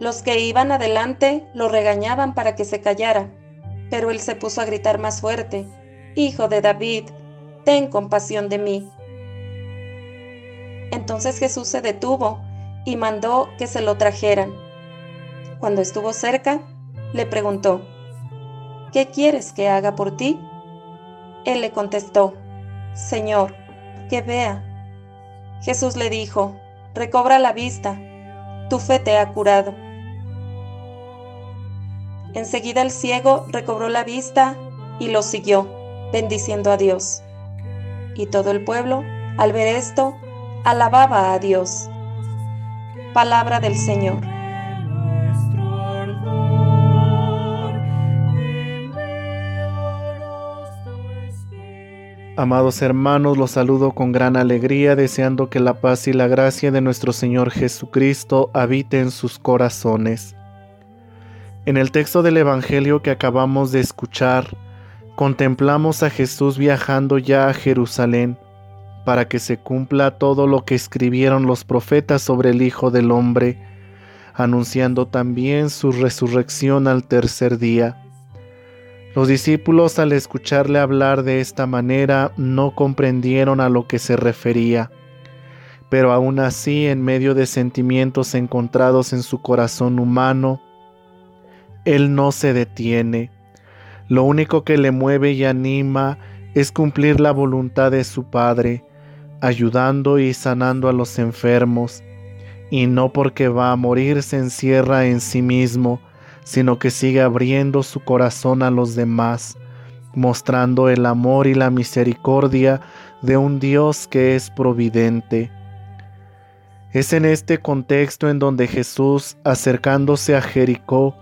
Los que iban adelante lo regañaban para que se callara, pero él se puso a gritar más fuerte, Hijo de David, ten compasión de mí. Entonces Jesús se detuvo y mandó que se lo trajeran. Cuando estuvo cerca, le preguntó, ¿qué quieres que haga por ti? Él le contestó, Señor, que vea. Jesús le dijo, recobra la vista, tu fe te ha curado. Enseguida el ciego recobró la vista y lo siguió, bendiciendo a Dios. Y todo el pueblo, al ver esto, alababa a Dios. Palabra del Señor. Amados hermanos, los saludo con gran alegría, deseando que la paz y la gracia de nuestro Señor Jesucristo habite en sus corazones. En el texto del Evangelio que acabamos de escuchar, contemplamos a Jesús viajando ya a Jerusalén para que se cumpla todo lo que escribieron los profetas sobre el Hijo del Hombre, anunciando también su resurrección al tercer día. Los discípulos al escucharle hablar de esta manera no comprendieron a lo que se refería, pero aún así en medio de sentimientos encontrados en su corazón humano, él no se detiene. Lo único que le mueve y anima es cumplir la voluntad de su Padre, ayudando y sanando a los enfermos, y no porque va a morir se encierra en sí mismo, sino que sigue abriendo su corazón a los demás, mostrando el amor y la misericordia de un Dios que es providente. Es en este contexto en donde Jesús, acercándose a Jericó,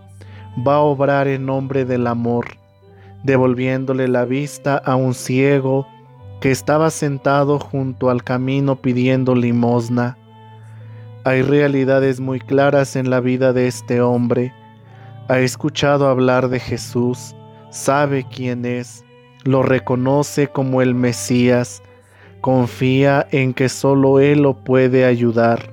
va a obrar en nombre del amor, devolviéndole la vista a un ciego que estaba sentado junto al camino pidiendo limosna. Hay realidades muy claras en la vida de este hombre. Ha escuchado hablar de Jesús, sabe quién es, lo reconoce como el Mesías, confía en que solo Él lo puede ayudar.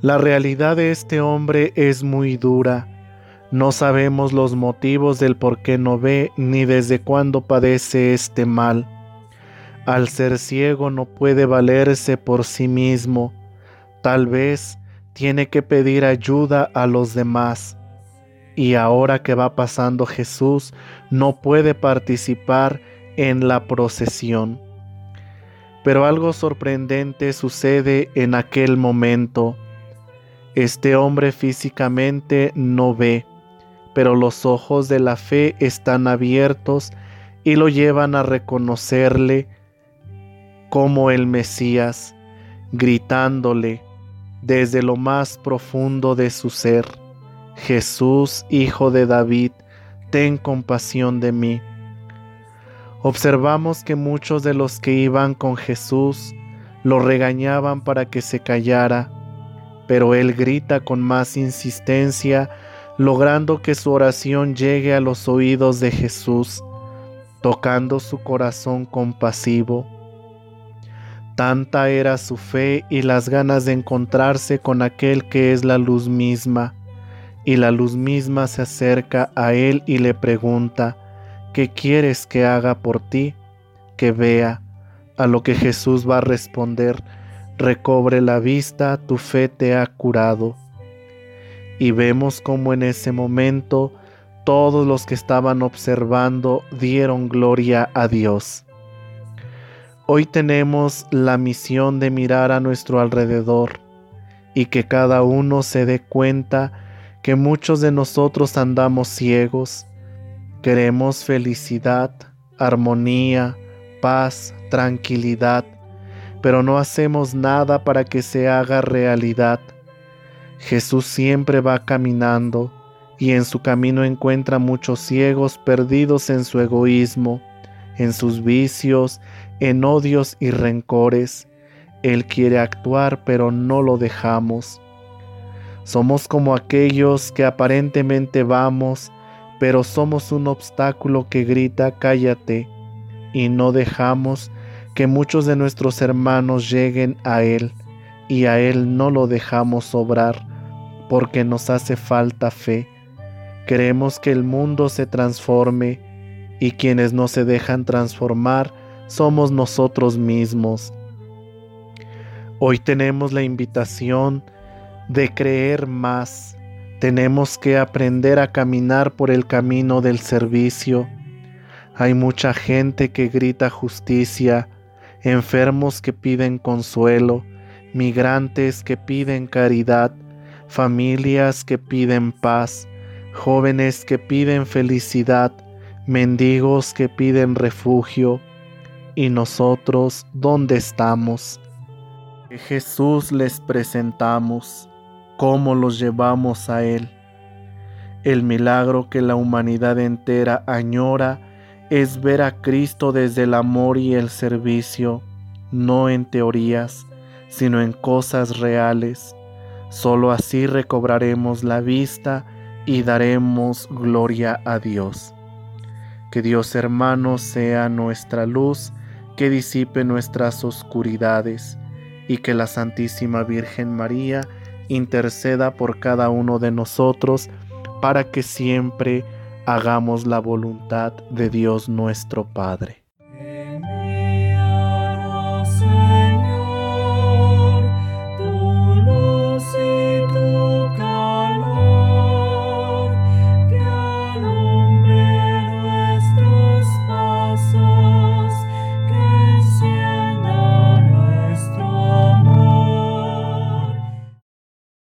La realidad de este hombre es muy dura. No sabemos los motivos del por qué no ve ni desde cuándo padece este mal. Al ser ciego no puede valerse por sí mismo. Tal vez tiene que pedir ayuda a los demás. Y ahora que va pasando Jesús, no puede participar en la procesión. Pero algo sorprendente sucede en aquel momento. Este hombre físicamente no ve, pero los ojos de la fe están abiertos y lo llevan a reconocerle como el Mesías, gritándole desde lo más profundo de su ser, Jesús, Hijo de David, ten compasión de mí. Observamos que muchos de los que iban con Jesús lo regañaban para que se callara, pero él grita con más insistencia logrando que su oración llegue a los oídos de Jesús, tocando su corazón compasivo. Tanta era su fe y las ganas de encontrarse con aquel que es la luz misma, y la luz misma se acerca a él y le pregunta, ¿qué quieres que haga por ti? Que vea, a lo que Jesús va a responder, recobre la vista, tu fe te ha curado y vemos como en ese momento todos los que estaban observando dieron gloria a Dios. Hoy tenemos la misión de mirar a nuestro alrededor y que cada uno se dé cuenta que muchos de nosotros andamos ciegos. Queremos felicidad, armonía, paz, tranquilidad, pero no hacemos nada para que se haga realidad Jesús siempre va caminando y en su camino encuentra muchos ciegos perdidos en su egoísmo, en sus vicios, en odios y rencores. Él quiere actuar pero no lo dejamos. Somos como aquellos que aparentemente vamos, pero somos un obstáculo que grita cállate y no dejamos que muchos de nuestros hermanos lleguen a Él y a Él no lo dejamos obrar porque nos hace falta fe. Queremos que el mundo se transforme y quienes no se dejan transformar somos nosotros mismos. Hoy tenemos la invitación de creer más. Tenemos que aprender a caminar por el camino del servicio. Hay mucha gente que grita justicia, enfermos que piden consuelo, migrantes que piden caridad, familias que piden paz, jóvenes que piden felicidad, mendigos que piden refugio. ¿Y nosotros dónde estamos? Jesús les presentamos cómo los llevamos a Él. El milagro que la humanidad entera añora es ver a Cristo desde el amor y el servicio, no en teorías, sino en cosas reales. Solo así recobraremos la vista y daremos gloria a Dios. Que Dios hermano sea nuestra luz, que disipe nuestras oscuridades, y que la Santísima Virgen María interceda por cada uno de nosotros para que siempre hagamos la voluntad de Dios nuestro Padre.